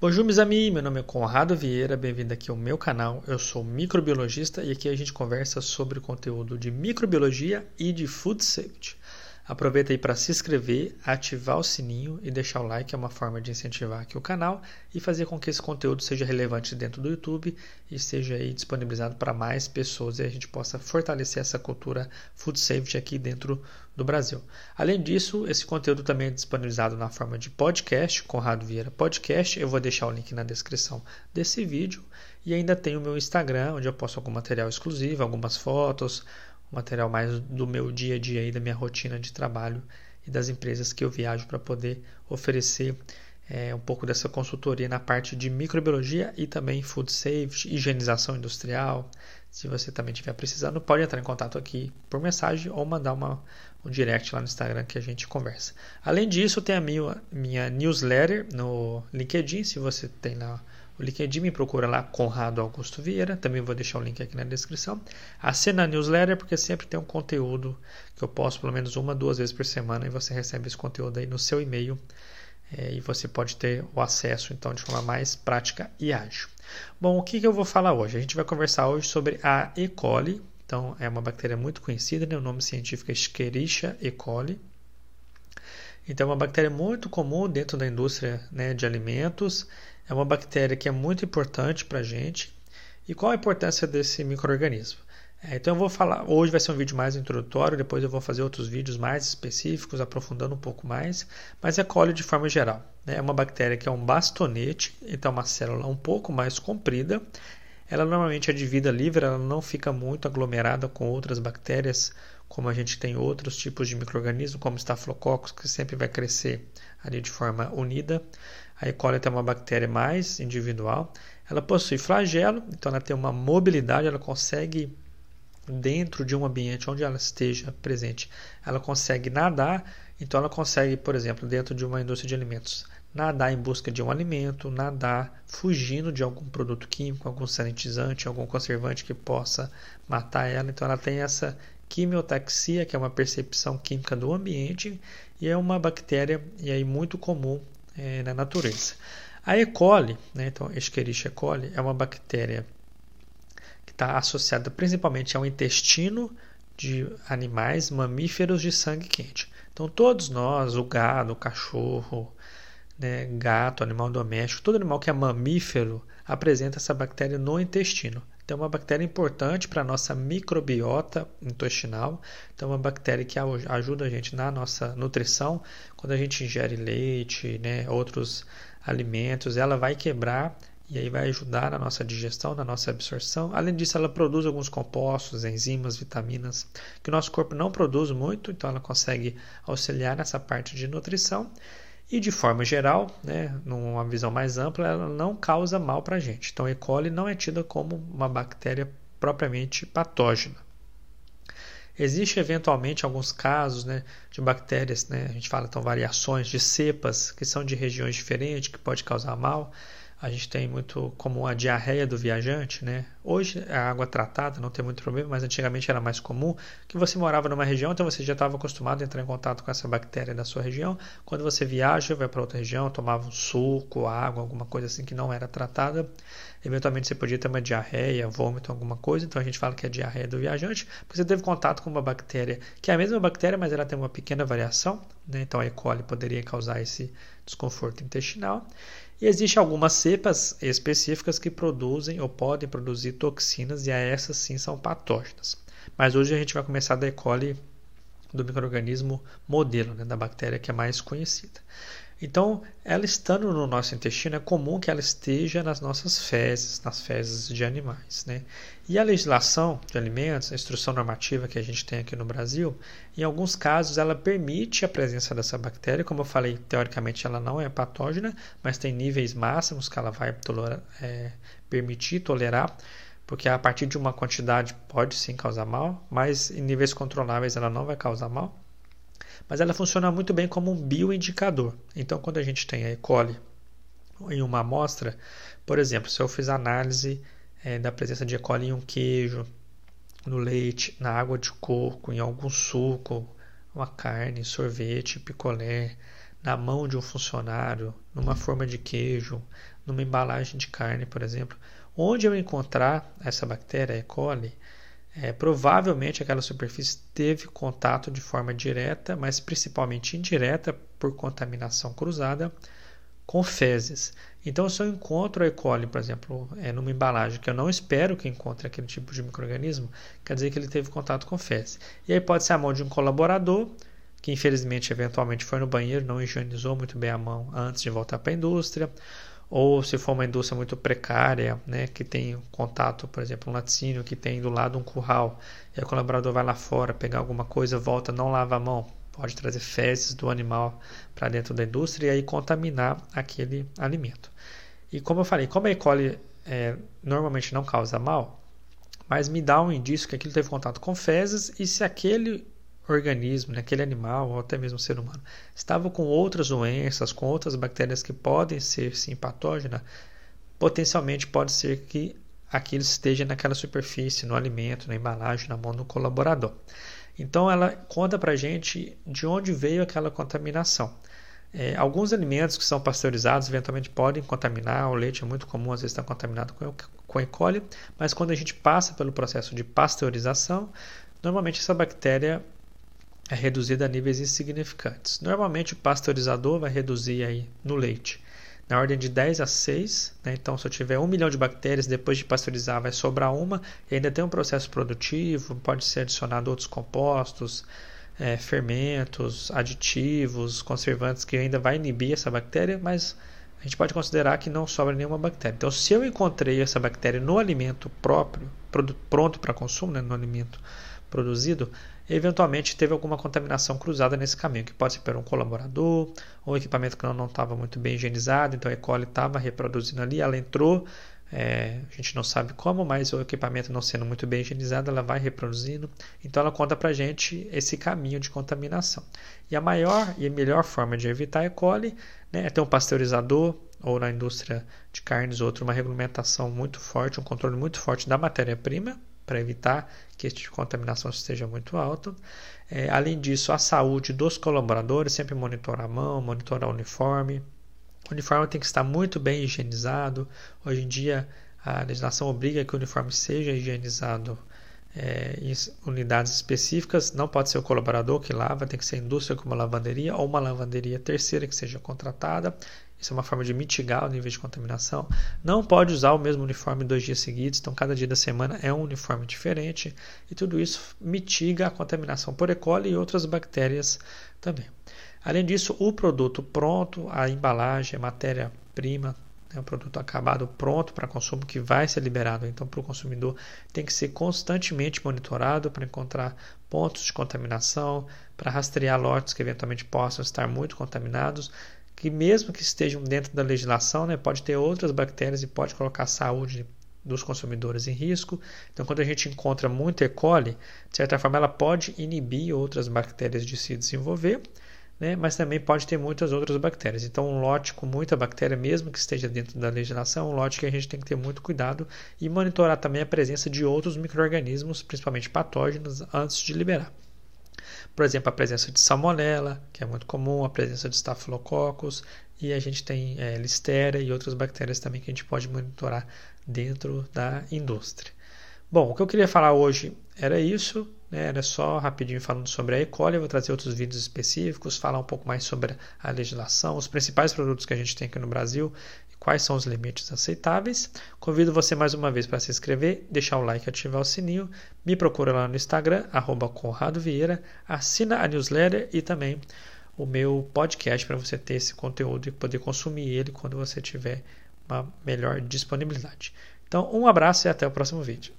Bonjour, meus amigos. Meu nome é Conrado Vieira. Bem-vindo aqui ao meu canal. Eu sou microbiologista e aqui a gente conversa sobre conteúdo de microbiologia e de food safety. Aproveita aí para se inscrever, ativar o sininho e deixar o like, é uma forma de incentivar aqui o canal e fazer com que esse conteúdo seja relevante dentro do YouTube e seja aí disponibilizado para mais pessoas e a gente possa fortalecer essa cultura food safety aqui dentro do Brasil. Além disso, esse conteúdo também é disponibilizado na forma de podcast, Conrado Vieira Podcast. Eu vou deixar o link na descrição desse vídeo e ainda tem o meu Instagram, onde eu posto algum material exclusivo, algumas fotos, material mais do meu dia a dia e da minha rotina de trabalho e das empresas que eu viajo para poder oferecer é, um pouco dessa consultoria na parte de microbiologia e também food safety, higienização industrial. Se você também estiver precisando, pode entrar em contato aqui por mensagem ou mandar uma, um direct lá no Instagram que a gente conversa. Além disso, tem a minha, minha newsletter no LinkedIn, se você tem lá o LinkedIn, me procura lá, Conrado Augusto Vieira. Também vou deixar o link aqui na descrição. Assina a newsletter, porque sempre tem um conteúdo que eu posto pelo menos uma, duas vezes por semana e você recebe esse conteúdo aí no seu e-mail. É, e você pode ter o acesso então de forma mais prática e ágil. Bom, o que, que eu vou falar hoje? A gente vai conversar hoje sobre a E. coli. Então, é uma bactéria muito conhecida, né? o nome científico é Escherichia E. coli. Então, é uma bactéria muito comum dentro da indústria né, de alimentos é uma bactéria que é muito importante para a gente. E qual a importância desse microorganismo? É, então eu vou falar, hoje vai ser um vídeo mais introdutório, depois eu vou fazer outros vídeos mais específicos, aprofundando um pouco mais, mas é coli de forma geral. Né? É uma bactéria que é um bastonete, então é uma célula um pouco mais comprida. Ela normalmente é de vida livre, ela não fica muito aglomerada com outras bactérias, como a gente tem outros tipos de micro-organismos, como Staphylococcus, que sempre vai crescer ali de forma unida. A E. coli é uma bactéria mais individual. Ela possui flagelo, então ela tem uma mobilidade, ela consegue dentro de um ambiente onde ela esteja presente, ela consegue nadar, então ela consegue, por exemplo, dentro de uma indústria de alimentos, nadar em busca de um alimento, nadar fugindo de algum produto químico, algum sanitizante, algum conservante que possa matar ela. Então ela tem essa quimiotaxia, que é uma percepção química do ambiente, e é uma bactéria e aí muito comum é, na natureza. A E. coli, né, então Escherichia coli, é uma bactéria que está associada principalmente ao intestino de animais mamíferos de sangue quente. Então, todos nós, o gado, o cachorro, né, gato, animal doméstico, todo animal que é mamífero apresenta essa bactéria no intestino. Então, é uma bactéria importante para a nossa microbiota intestinal. Então, é uma bactéria que ajuda a gente na nossa nutrição. Quando a gente ingere leite, né, outros alimentos, ela vai quebrar e aí vai ajudar na nossa digestão, na nossa absorção. Além disso, ela produz alguns compostos, enzimas, vitaminas que o nosso corpo não produz muito, então ela consegue auxiliar nessa parte de nutrição. E de forma geral, né, numa visão mais ampla, ela não causa mal para a gente. Então, E. coli não é tida como uma bactéria propriamente patógena. Existe eventualmente alguns casos né, de bactérias, né, a gente fala então variações de cepas que são de regiões diferentes que pode causar mal, a gente tem muito como a diarreia do viajante, né? Hoje a água tratada não tem muito problema, mas antigamente era mais comum que você morava numa região, então você já estava acostumado a entrar em contato com essa bactéria da sua região. Quando você viaja, vai para outra região, tomava um suco, água, alguma coisa assim que não era tratada, eventualmente você podia ter uma diarreia, vômito, alguma coisa. Então a gente fala que é diarreia do viajante, porque você teve contato com uma bactéria que é a mesma bactéria, mas ela tem uma pequena variação, né? Então a E. coli poderia causar esse desconforto intestinal. E existem algumas cepas específicas que produzem ou podem produzir toxinas e essas sim são patógenas. Mas hoje a gente vai começar da E. coli do microorganismo modelo, né, da bactéria que é mais conhecida. Então, ela estando no nosso intestino, é comum que ela esteja nas nossas fezes, nas fezes de animais. Né? E a legislação de alimentos, a instrução normativa que a gente tem aqui no Brasil, em alguns casos ela permite a presença dessa bactéria. Como eu falei, teoricamente ela não é patógena, mas tem níveis máximos que ela vai é, permitir tolerar porque a partir de uma quantidade pode sim causar mal, mas em níveis controláveis ela não vai causar mal mas ela funciona muito bem como um bioindicador. Então, quando a gente tem a E. coli em uma amostra, por exemplo, se eu fiz análise é, da presença de E. coli em um queijo, no leite, na água de coco, em algum suco, uma carne, sorvete, picolé, na mão de um funcionário, numa forma de queijo, numa embalagem de carne, por exemplo, onde eu encontrar essa bactéria E. coli, é, provavelmente aquela superfície teve contato de forma direta, mas principalmente indireta por contaminação cruzada com fezes. Então, se eu encontro a E. coli, por exemplo, é, numa embalagem que eu não espero que encontre aquele tipo de microorganismo, quer dizer que ele teve contato com fezes. E aí pode ser a mão de um colaborador que infelizmente eventualmente foi no banheiro, não higienizou muito bem a mão antes de voltar para a indústria, ou se for uma indústria muito precária, né, que tem contato, por exemplo, um laticínio que tem do lado um curral, e o colaborador vai lá fora pegar alguma coisa, volta, não lava a mão, pode trazer fezes do animal para dentro da indústria e aí contaminar aquele alimento. E como eu falei, como a E. coli é, normalmente não causa mal, mas me dá um indício que aquilo teve contato com fezes e se aquele organismo, né, aquele animal ou até mesmo ser humano, estava com outras doenças, com outras bactérias que podem ser sim patógenas, potencialmente pode ser que aquilo esteja naquela superfície, no alimento, na embalagem, na mão do colaborador. Então ela conta para gente de onde veio aquela contaminação. É, alguns alimentos que são pasteurizados eventualmente podem contaminar, o leite é muito comum, às vezes está contaminado com, com E. coli, mas quando a gente passa pelo processo de pasteurização, normalmente essa bactéria é reduzida a níveis insignificantes. Normalmente o pasteurizador vai reduzir aí no leite na ordem de 10 a 6. Né? Então, se eu tiver um milhão de bactérias, depois de pasteurizar vai sobrar uma, e ainda tem um processo produtivo, pode ser adicionado outros compostos, é, fermentos, aditivos, conservantes que ainda vai inibir essa bactéria, mas a gente pode considerar que não sobra nenhuma bactéria. Então, se eu encontrei essa bactéria no alimento próprio, pronto para consumo, né, no alimento produzido, eventualmente teve alguma contaminação cruzada nesse caminho, que pode ser por um colaborador, ou um equipamento que não estava muito bem higienizado, então a E. coli estava reproduzindo ali, ela entrou, é, a gente não sabe como, mas o equipamento não sendo muito bem higienizado, ela vai reproduzindo. Então ela conta para gente esse caminho de contaminação. E a maior e a melhor forma de evitar a E. coli né, é ter um pasteurizador ou na indústria de carnes outro uma regulamentação muito forte, um controle muito forte da matéria-prima para evitar que este tipo de contaminação esteja muito alto. É, além disso, a saúde dos colaboradores, sempre monitorar a mão, monitorar o uniforme. O uniforme tem que estar muito bem higienizado. Hoje em dia, a legislação obriga que o uniforme seja higienizado é, em unidades específicas. Não pode ser o colaborador que lava, tem que ser a indústria como a lavanderia ou uma lavanderia terceira que seja contratada. Isso é uma forma de mitigar o nível de contaminação. Não pode usar o mesmo uniforme dois dias seguidos, então cada dia da semana é um uniforme diferente e tudo isso mitiga a contaminação por E. coli e outras bactérias também. Além disso, o produto pronto, a embalagem, a matéria-prima, né, o produto acabado pronto para consumo que vai ser liberado então para o consumidor tem que ser constantemente monitorado para encontrar pontos de contaminação, para rastrear lotes que eventualmente possam estar muito contaminados que mesmo que estejam dentro da legislação, né, pode ter outras bactérias e pode colocar a saúde dos consumidores em risco. Então, quando a gente encontra muito E. coli, de certa forma, ela pode inibir outras bactérias de se desenvolver, né, mas também pode ter muitas outras bactérias. Então, um lote com muita bactéria, mesmo que esteja dentro da legislação, é um lote que a gente tem que ter muito cuidado e monitorar também a presença de outros micro-organismos, principalmente patógenos, antes de liberar. Por exemplo, a presença de salmonella, que é muito comum, a presença de staphylococcus, e a gente tem é, listeria e outras bactérias também que a gente pode monitorar dentro da indústria. Bom, o que eu queria falar hoje era isso, né? era só rapidinho falando sobre a E. coli. Eu vou trazer outros vídeos específicos, falar um pouco mais sobre a legislação, os principais produtos que a gente tem aqui no Brasil quais são os limites aceitáveis. Convido você mais uma vez para se inscrever, deixar o like ativar o sininho. Me procura lá no Instagram, arroba Conrado Vieira. Assina a newsletter e também o meu podcast para você ter esse conteúdo e poder consumir ele quando você tiver uma melhor disponibilidade. Então, um abraço e até o próximo vídeo.